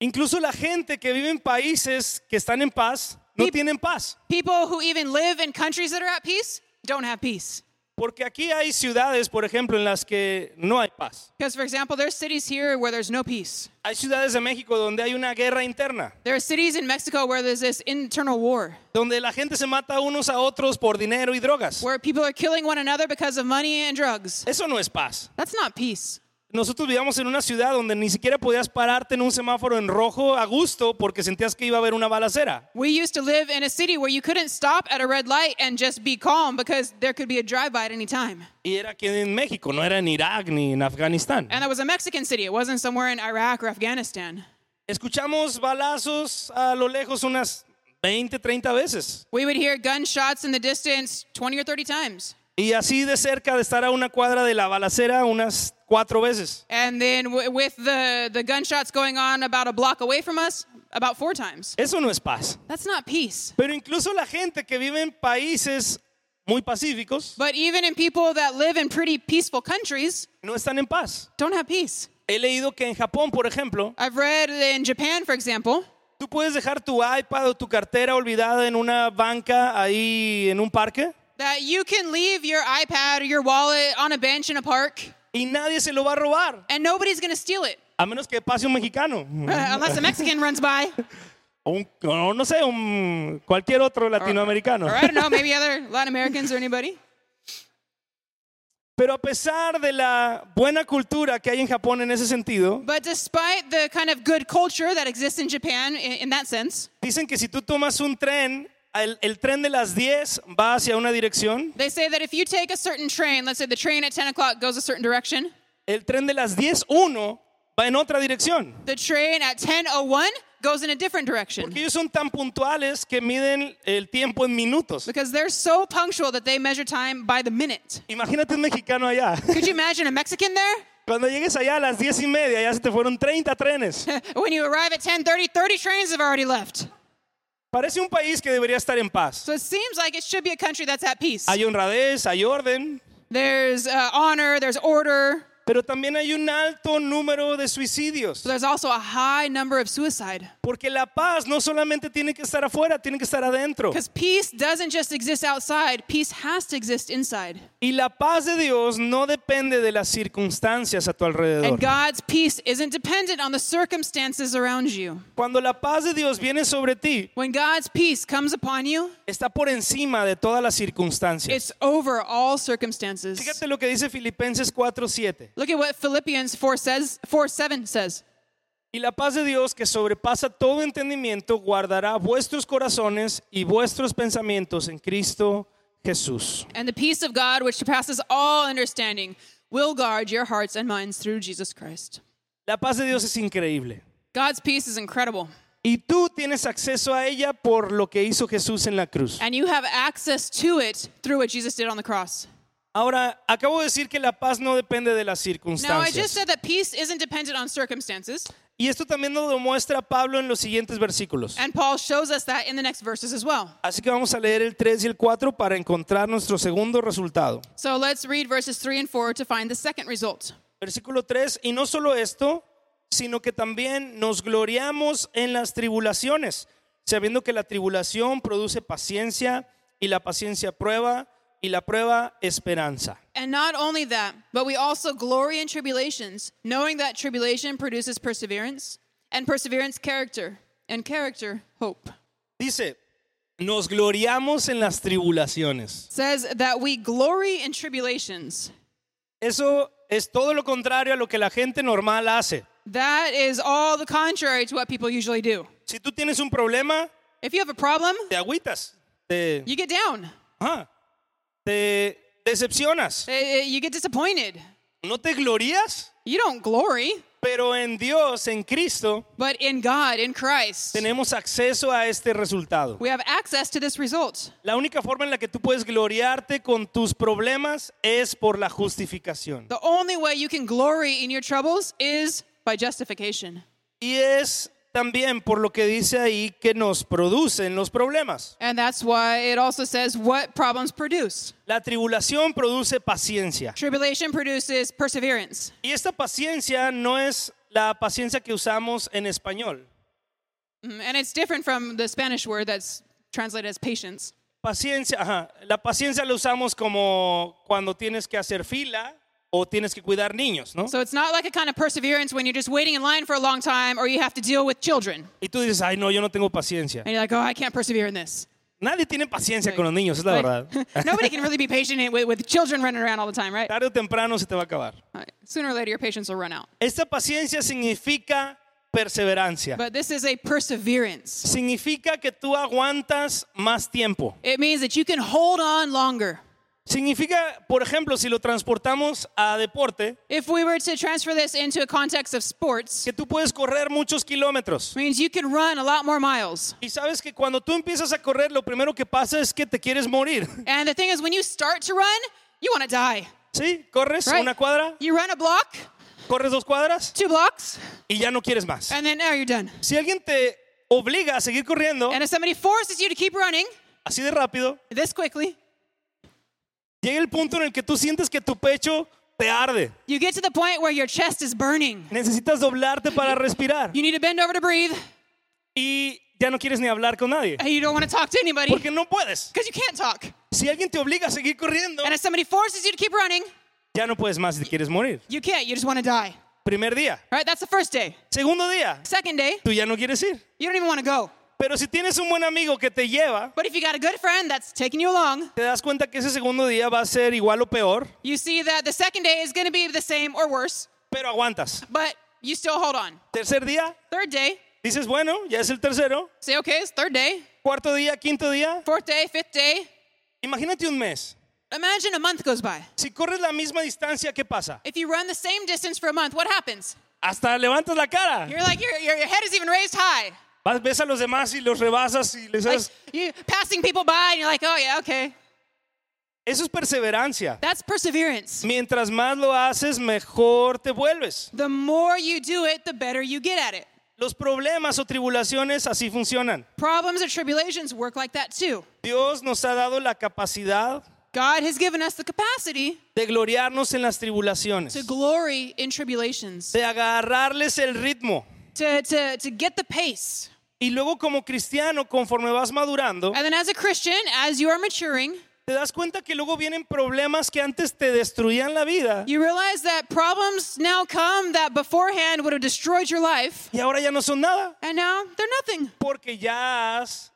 Incluso la gente que vive en países que están en paz no tienen paz. People who even live in countries that are at peace don't have peace. Porque aquí hay ciudades, por ejemplo, en las que no hay paz. Because, for example, there's cities here where there's no peace. Hay ciudades de México donde hay una guerra interna, There are cities in Mexico where there's this internal war, donde la gente se mata unos a otros por dinero y drogas. where people are killing one another because of money and drugs. Eso no es paz. That's not peace. Nosotros vivíamos en una ciudad donde ni siquiera podías pararte en un semáforo en rojo a gusto porque sentías que iba a haber una balacera. We used to live in a city where you couldn't stop at a red light and just be calm because there could be a drive-by at any time. Y era aquí en México, no era en Irak ni en Afganistán. And that was a Mexican city. It wasn't somewhere in Iraq or Afghanistan. Escuchamos balazos a lo lejos unas 20, 30 veces. We would hear gunshots in the distance 20 or 30 times. Y así de cerca de estar a una cuadra de la balacera unas cuatro veces. And then w- with the, the gunshots going on about a block away from us, about four times. Eso no es paz. That's not peace. Pero incluso la gente que vive en países muy pacíficos But even in people that live in pretty peaceful countries, no están en paz. don't have peace. He leído que en Japón, por ejemplo, I've read in Japan, for example, tú puedes dejar tu iPad o tu cartera olvidada en una banca ahí en un parque that you can leave your iPad or your wallet on a bench in a park y nadie se lo va a robar, and nobody's going to steal it a menos que pase un mexicano. unless a Mexican runs by. O un- o no sé, un, cualquier otro latinoamericano. Or I don't know, maybe other Latin Americans or anybody. Pero a pesar de la buena cultura que hay en Japón en ese sentido, But despite the kind of good culture that exists in Japan in, in that sense, dicen que si tú tomas un tren, el, el tren de las 10 va hacia una dirección, they say that if you take a certain train, let's say the train at 10 o'clock goes a certain direction, el tren de las 10, uno va en otra dirección. the train at 10.01 goes in a different direction. Porque ellos son tan puntuales que miden el tiempo en minutos. Because they're so punctual that they measure time by the minute. Imagínate un mexicano allá. Could you imagine a Mexican there? Cuando llegues allá a las 10 y media, ya se te fueron 30 trenes. When you arrive at 10:30, 30 trains have already left. Parece un país que debería estar en paz. So it seems like it should be a country that's at peace. Hay honradez, hay orden, There's uh, honor, there's order, pero también hay un alto número de suicidios. there's also a high number of suicide. Porque la paz no solamente tiene que estar afuera, tiene que estar adentro. Because peace doesn't just exist outside, peace has to exist inside. Y la paz de Dios no depende de las circunstancias a tu alrededor. And God's peace isn't dependent on the circumstances around you. Cuando la paz de Dios viene sobre ti, When God's peace comes upon you, está por encima de todas las circunstancias. it's over all circumstances. Fíjate lo que dice Filipenses 4:7. Look at what Philippians 4 says, 4 7 says. Y la paz de Dios que sobrepasa todo entendimiento guardará vuestros corazones y vuestros pensamientos en Cristo Jesús. And the peace of God, which surpasses all understanding, will guard your hearts and minds through Jesus Christ. La paz de Dios es increíble. God's peace is incredible. Y tú tienes acceso a ella por lo que hizo Jesús en la cruz. And you have access to it through what Jesus did on the cross. Ahora, acabo de decir que la paz no depende de las Now, I just circunstancias. said that peace isn't dependent on circumstances. Y esto también nos lo muestra Pablo en los siguientes versículos. And Paul shows us that in the next verses as well. Así que vamos a leer el 3 y el 4 para encontrar nuestro segundo resultado. So let's read verses 3 and 4 to find the second result. Versículo 3, y no solo esto, sino que también nos gloriamos en las tribulaciones, sabiendo que la tribulación produce paciencia y la paciencia prueba y la prueba esperanza. And not only that, but we also glory in tribulations, knowing that tribulation produces perseverance, and perseverance, character, and character, hope. Dice, nos gloriamos en las tribulaciones. says that we glory in tribulations. Eso es todo lo contrario a lo que la gente normal hace. That is all the contrary to what people usually do. Si tú tienes un problema, If you have a problem, te agüitas, te, you get down, ajá, te decepcionas. Uh, you get disappointed. No te glorías, You don't glory, pero en Dios, en Cristo, but in God, in Christ, tenemos acceso a este resultado. we have access to this result. La única forma en la que tú puedes gloriarte con tus problemas es por la justificación. The only way you can glory in your troubles is by justification. Y es también por lo que dice ahí que nos producen los problemas. And that's why it also says what problems produce. La tribulación produce paciencia. Tribulation produces perseverance. Y esta paciencia no es la paciencia que usamos en español. Mm, And it's different from the Spanish word that's translated as patience. Paciencia, ajá. La paciencia la usamos como cuando tienes que hacer fila o tienes que cuidar niños, ¿no? So it's not like a kind of perseverance when you're just waiting in line for a long time or you have to deal with children. Y tú dices, ay, no, yo no tengo paciencia. And you're like, oh, I can't persevere in this. Nadie tiene paciencia con los niños, es la Like, verdad. nobody can really be patient with, with children running around all the time, right? Tarde o temprano se te va a acabar. Right. Sooner or later, your patience will run out. Esta paciencia significa perseverancia. But this is a perseverance. Significa que tú aguantas más tiempo. It means that you can hold on longer. Significa, por ejemplo, si lo transportamos a deporte, If we were to transfer this into a context of sports, que tú puedes correr muchos kilómetros. means you can run a lot more miles. Y sabes que cuando tú empiezas a correr, lo primero que pasa es que te quieres morir. And the thing is, when you start to run, you want to die. ¿Sí? Corres Right? una cuadra, You run a block, corres dos cuadras two blocks, y ya no quieres más. and then now you're done. Si alguien te obliga a seguir corriendo And if somebody forces you to keep running así de rápido, this quickly, llega el punto en el que tú sientes que tu pecho te arde. you get to the point where your chest is burning. Necesitas doblarte para respirar You need to bend over to breathe, y ya no quieres ni hablar con nadie and you don't want to talk to anybody porque no puedes. because you can't talk. Si alguien te obliga a seguir corriendo, And if somebody forces you to keep running, ya no puedes más si quieres morir. you can't. You just want to die. Primer día. Right? That's the first day. Segundo día, Second day, tú ya no quieres ir. you don't even want to go. Pero si tienes un buen amigo que te lleva, But if you got a good friend that's taking you along, te das cuenta que ese segundo día va a ser igual o peor, you see that the second day is going to be the same or worse, pero aguantas. but you still hold on. Tercer día, Third day, dices, bueno, ya es el tercero. say, okay, it's third day. Cuarto día, quinto día. Fourth day, fifth day. Imagínate un mes. Imagine a month goes by. Si corres la misma distancia, ¿qué pasa? If you run the same distance for a month, what happens? Hasta levantas la cara. You're like, your, your, your head is even raised high. Vas, ves a los demás y los rebasas y les Like, das... you passing people by, and you're like, oh, yeah, okay. Eso es perseverancia. That's perseverance. Mientras más lo haces, mejor te vuelves. The more you do it, the better you get at it. Los problemas o tribulaciones así funcionan. Problems or tribulations work like that too. Dios nos ha dado la capacidad God has given us the capacity de gloriarnos en las tribulaciones, to glory in tribulations, de agarrarles el ritmo. to, to, to get the pace. Y luego como cristiano, conforme vas madurando, And then as a Christian, as you are maturing, te das cuenta que luego vienen problemas que antes te destruían la vida. you realize that problems now come that beforehand would have destroyed your life, y ahora ya no son nada, and now they're nothing. porque ya has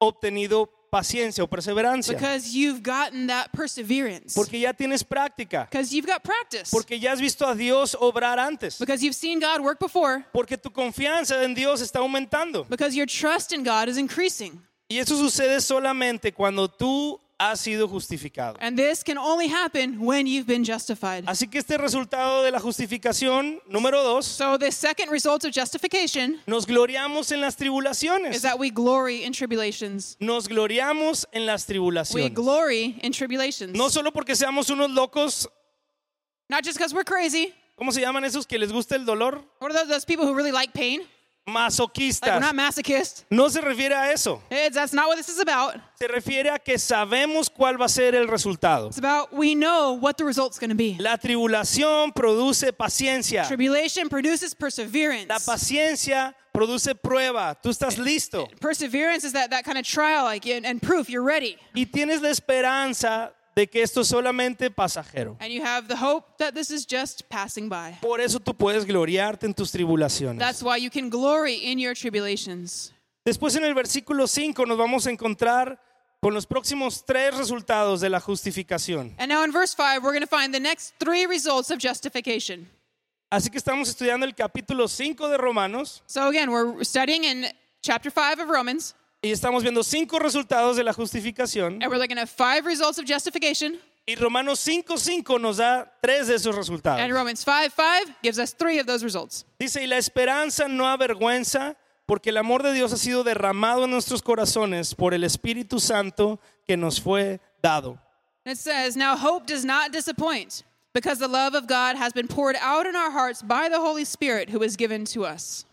obtenido paciencia o perseverancia, because you've gotten that perseverance, porque ya tienes práctica, because you've got practice, porque ya has visto a Dios obrar antes, because you've seen God work before, porque tu confianza en Dios está aumentando. because your trust in God is increasing. Y eso sucede solamente cuando tú has sido justificado. And this can only happen when you've been justified. Así que este resultado de la justificación, número dos, So the second result of justification nos gloriamos en las is tribulaciones. that we glory in tribulations. Nos gloriamos en las We tribulaciones. glory in tribulations. No solo porque seamos unos locos, Not just because we're crazy. ¿cómo se llaman esos que les gusta el dolor? What are those, those people who really like pain? Like we're Masoquistas. not masochists. No se refiere a eso. It's, that's not what this is about. Se refiere a que sabemos cuál va a ser el resultado. It's about we know what the result's going to be. La tribulación produce paciencia. Tribulation produces perseverance. La paciencia produce prueba. Tú estás listo. Perseverance is that, that kind of trial, like and, and proof you're ready, Y tienes la esperanza de que esto es solamente pasajero. and you have the hope that this is just passing by. Por eso tú puedes gloriarte en tus tribulaciones. That's why you can glory in your tribulations. Después en el versículo 5 nos vamos a encontrar con los próximos tres resultados de la justificación. And now in verse 5, we're going to find the next three results of justification. Así que estamos estudiando el capítulo 5 de Romanos So again, we're studying in chapter 5 of Romans, y estamos viendo cinco resultados de la justificación. and we're looking at five results of justification. Y Romanos 5.5 nos da tres de esos resultados. And Romans 5 5 gives us three of those results. Dice, y la esperanza no avergüenza, porque el amor de Dios ha sido derramado en nuestros corazones por el Espíritu Santo que nos fue dado. It says, Now hope does not disappoint, because the love of God has been poured out in our hearts by the Holy Spirit who is given to us.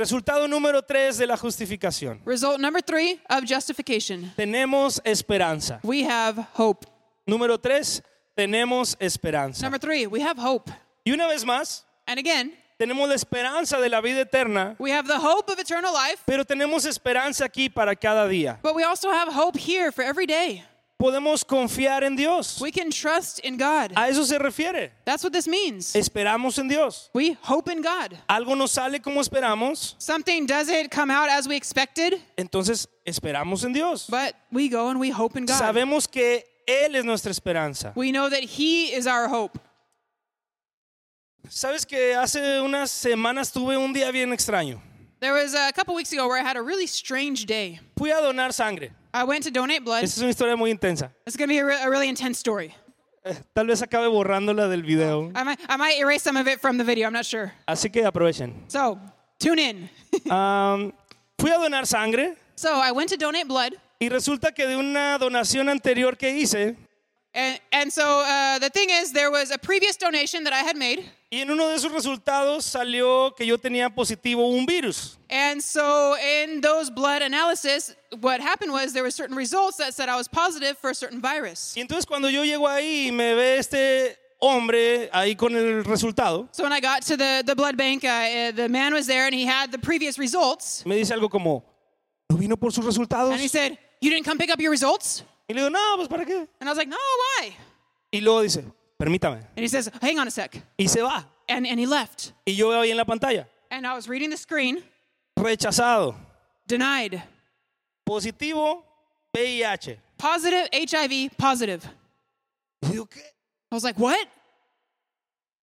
Resultado número tres de la justificación. Result number three of justification Tenemos esperanza. we have hope. Número tres, tenemos esperanza. Number three, we have hope. Y una vez más, And again, tenemos la esperanza de la vida eterna, We have the hope of eternal life, pero tenemos esperanza aquí para cada día. but we also have hope here for every day. Podemos confiar en Dios. We can trust in God. A eso se refiere. That's what this means. Esperamos en Dios. We hope in God. Algo no sale como esperamos, Something doesn't come out as we expected, entonces esperamos en Dios. but we go and we hope in God. Sabemos que Él es nuestra esperanza. We know that He is our hope. Sabes que hace unas semanas tuve un día bien extraño. There was a couple weeks ago where I had a really strange day. Fui a donar sangre. I went to donate blood. Es una historia muy intensa. It's going to be a, re- a really intense story. Eh, Tal vez acabe borrándola del video. I might, I might erase some of it from the video, I'm not sure. Así que aprovechen. So, tune in. Am, fui a donar sangre so, I went to donate blood. y resulta que de una donación anterior que hice, And, and so, uh, the thing is, there was a previous donation that I had made. y en uno de esos resultados salió que yo tenía positivo un virus. And so, in those blood analysis, what happened was there were certain results that said I was positive for a certain virus. Y entonces cuando yo llego ahí y me ve este hombre ahí con el resultado, So, when I got to the, the blood bank, uh, uh, the man was there and he had the previous results. me dice algo como, ¿no vino por sus resultados? And he said, You didn't come pick up your results? Y le digo, no, pues ¿para qué? And I was like, No, why? Y luego dice, permítame. And he says, Hang on a sec. Y se va. And, and he left. Y yo veo ahí en la pantalla, And I was reading the screen, rechazado, denied, positivo, VIH. positive, HIV, positive. Y digo, ¿qué? I was like, What?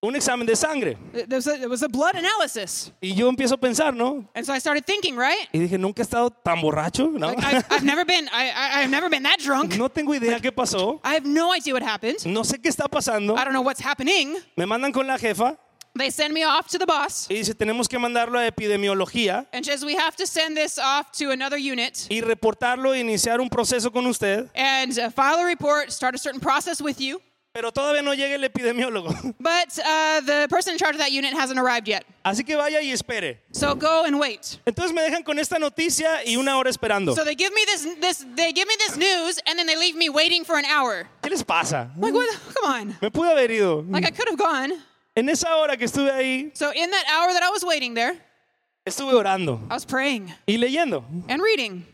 Un examen de sangre. It was a, it was a blood analysis. Y yo empiezo a pensar, ¿no? And so I started thinking, right? Y dije, nunca he estado tan borracho, ¿no? Like, I've, I've never been, I, I've never been that drunk. No tengo idea qué pasó. I have no idea what happened. No sé qué está pasando. I don't know what's happening. Me mandan con la jefa They send me off to the boss, y dice, tenemos que mandarlo a epidemiología and says we have to send this off to another unit y reportarlo e iniciar un proceso con usted. and uh, file a report, start a certain process with you. Pero todavía no llega el epidemiólogo. But uh, the person in charge of that unit hasn't arrived yet. Así que vaya y espere. So go and wait. Entonces me dejan con esta noticia y una hora esperando. So they give me this, this, they give me this news, and then they leave me waiting for an hour. ¿Qué les pasa? Like, what? Come on. Me pude haber ido. Like I could have gone. En esa hora que estuve ahí, So in that hour that I was waiting there, estuve orando I was praying y leyendo. and reading.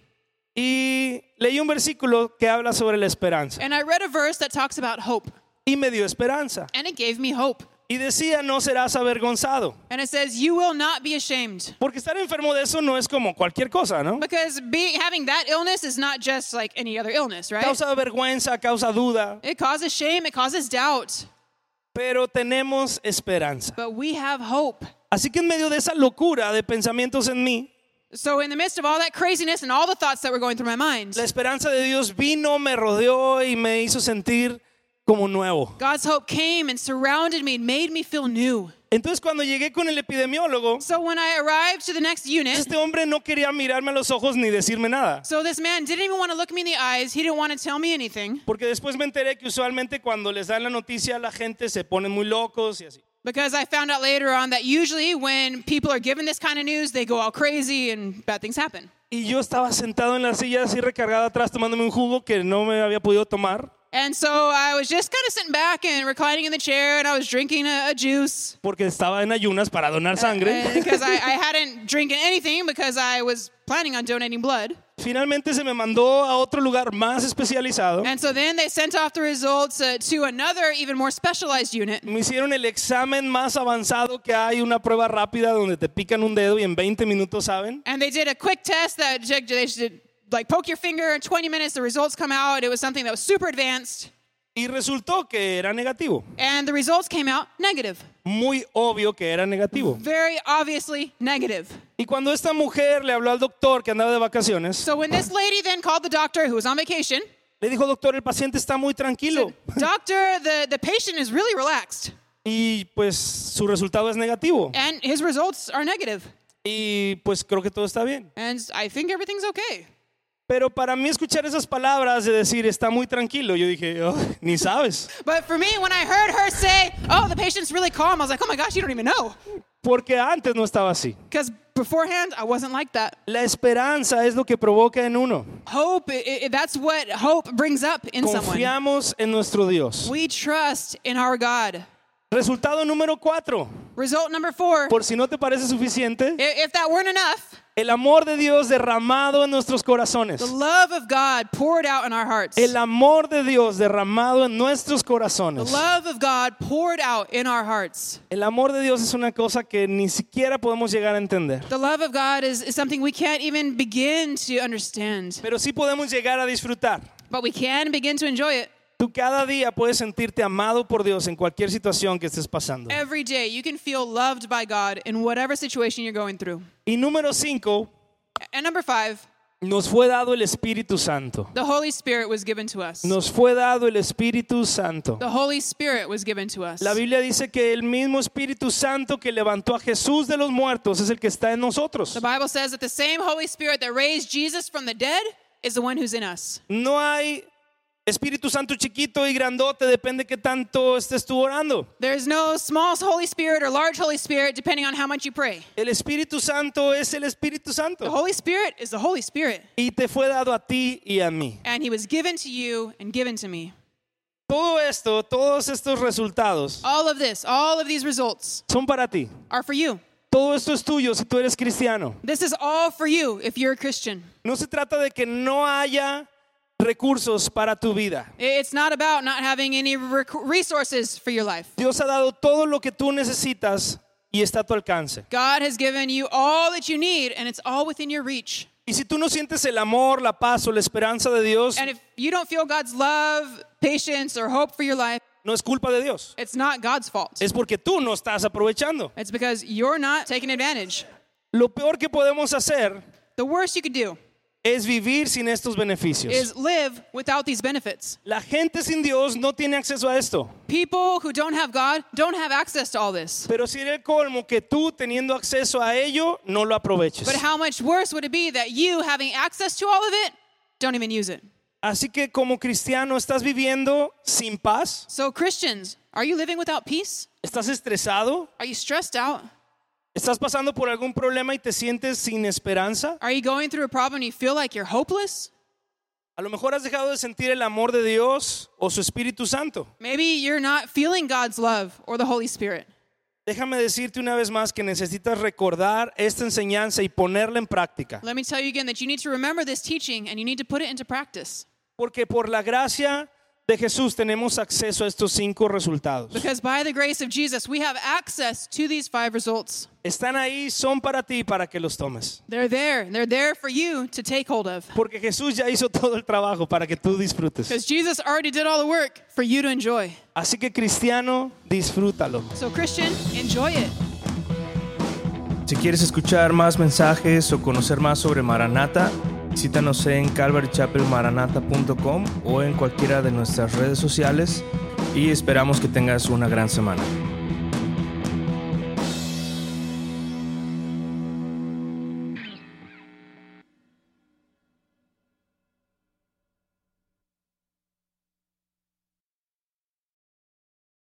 Y leí un versículo que habla sobre la esperanza. And I read a verse that talks about hope, Y me dio esperanza. and it gave me hope. Y decía, no serás avergonzado. And it says, "You will not be ashamed." Porque estar enfermo de eso no es como cualquier cosa, ¿no? Because being having that illness is not just like any other illness, right? Causa vergüenza, causa duda, It causes shame, it causes doubt, pero tenemos esperanza. but we have hope. Así que en medio de esa locura de pensamientos en mí, So in the midst of all that craziness and all the thoughts that were going through my mind, la esperanza de Dios vino, me rodeó y me hizo sentir como nuevo. God's hope came and surrounded me and made me feel new. Entonces cuando llegué con el epidemiólogo, So when I arrived to the next unit, este hombre no quería mirarme a los ojos ni decirme nada. so this man didn't even want to look me in the eyes. He didn't want to tell me anything Porque después me enteré que usualmente cuando les dan la noticia a la gente se ponen muy locos y así. because I found out later on that usually when people are given this kind of news, they go all crazy and bad things happen. Y yo estaba sentado en la silla así recargada atrás tomándome un jugo que no me había podido tomar And so I was just kind of sitting back and reclining in the chair, and I was drinking a, a juice porque estaba en ayunas para donar sangre. because I, I hadn't drinking anything because I was planning on donating blood. Finalmente se me mandó a otro lugar más especializado. And so then they sent off the results uh, to another, even more specialized unit. Me hicieron el examen más avanzado que hay, una prueba rápida donde te pican un dedo y en 20 minutos saben. And they did a quick test that they should like poke your finger in 20 minutes, the results come out. It was something that was super advanced. Y resultó que era negativo. And the results came out negative. Muy obvio que era negativo. Very obviously negative. Y cuando esta mujer le habló al doctor que andaba de vacaciones, So when this lady then called the doctor who was on vacation, le dijo, doctor, el paciente está muy tranquilo. Doctor, the, the patient is really relaxed. Y pues su resultado es negativo. And his results are negative. Y pues creo que todo está bien. And I think everything's okay. Pero para mí escuchar esas palabras de decir está muy tranquilo, yo dije, "Oh, ni sabes. But for me, when I heard her say, oh, the patient's really calm, I was like, oh my gosh, you don't even know. Porque antes no estaba así. Because beforehand, I wasn't like that. La esperanza es lo que provoca en uno. Hope, i i that's what hope brings up in someone. Confiamos en nuestro Dios. We trust in our God. Resultado número cuatro. Result number four por si no te parece suficiente, if that weren't enough, el amor de Dios derramado en nuestros corazones. the love of God poured out in our hearts. El amor de Dios derramado en nuestros The corazones. love of God poured out in our hearts. El amor de Dios es una cosa que ni siquiera podemos llegar a entender. The love of God is, is something we can't even begin to understand, Pero sí podemos llegar a disfrutar. but we can begin to enjoy it. Tú cada día puedes sentirte amado por Dios en cualquier situación que estés pasando. Every day, you can feel loved by God in whatever situation you're going through. Y número cinco, And number five, nos fue dado el Espíritu Santo. the Holy Spirit was given to us. Nos fue dado el Espíritu Santo. The Holy Spirit was given to us. La Biblia dice que el mismo Espíritu Santo que levantó a Jesús de los muertos es el que está en nosotros. The Bible says that the same Holy Spirit that raised Jesus from the dead is the one who's in us. No hay Espíritu Santo chiquito y grandote, depende qué tanto estés tú orando. There's no small Holy Spirit or large Holy Spirit depending on how much you pray. El Espíritu Santo es el Espíritu The Santo Holy Spirit is the Holy Spirit, y te fue dado a ti y a mí. and He was given to you and given to me. Todo esto, todos estos resultados All of this, all of these results son para ti. are for you. Todo esto es tuyo si tú eres cristiano. This is all for you if you're a Christian. No se trata de que no haya recursos para tu vida. It's not about not having any resources for your life. Dios ha dado todo lo que tú necesitas y está a tu alcance. God has given you all that you need, and it's all within your reach. Y si tú no sientes el amor, la paz o la esperanza de Dios, And if you don't feel God's love, patience, or hope for your life, no es culpa de Dios. it's not God's fault. Es porque tú no estás aprovechando. It's because you're not taking advantage. Lo peor que podemos hacer The worst you could do es vivir sin estos beneficios. is live without these benefits. La gente sin Dios no tiene acceso a esto. People who don't have God don't have access to all this. Pero si el colmo que tú teniendo acceso a ello no lo aproveches. But how much worse would it be that you, having access to all of it, don't even use it? Así que como cristiano estás viviendo sin paz, So, Christians, are you living without peace? estás estresado, Are you stressed out? Estás pasando por algún problema y te sientes sin esperanza. Are you going through a problem and you feel like you're hopeless? A lo mejor has dejado de sentir el amor de Dios o su Espíritu Santo. Maybe you're not feeling God's love or the Holy Spirit. Déjame decirte una vez más que necesitas recordar esta enseñanza y ponerla en práctica. Let me tell you again that you need to remember this teaching and you need to put it into practice. Porque por la gracia de Jesús tenemos acceso a estos cinco resultados. Because by the grace of Jesus, we have access to these five results. Están ahí, son para ti para que los tomes. They're there. They're there for you to take hold of. Porque Jesús ya hizo todo el trabajo para que tú disfrutes. Because Jesus already did all the work for you to enjoy. Así que cristiano, disfrútalo. So, Christian, enjoy it. Si quieres escuchar más mensajes o conocer más sobre Maranata, visítanos en calvarychapelmaranata.com o en cualquiera de nuestras redes sociales y esperamos que tengas una gran semana.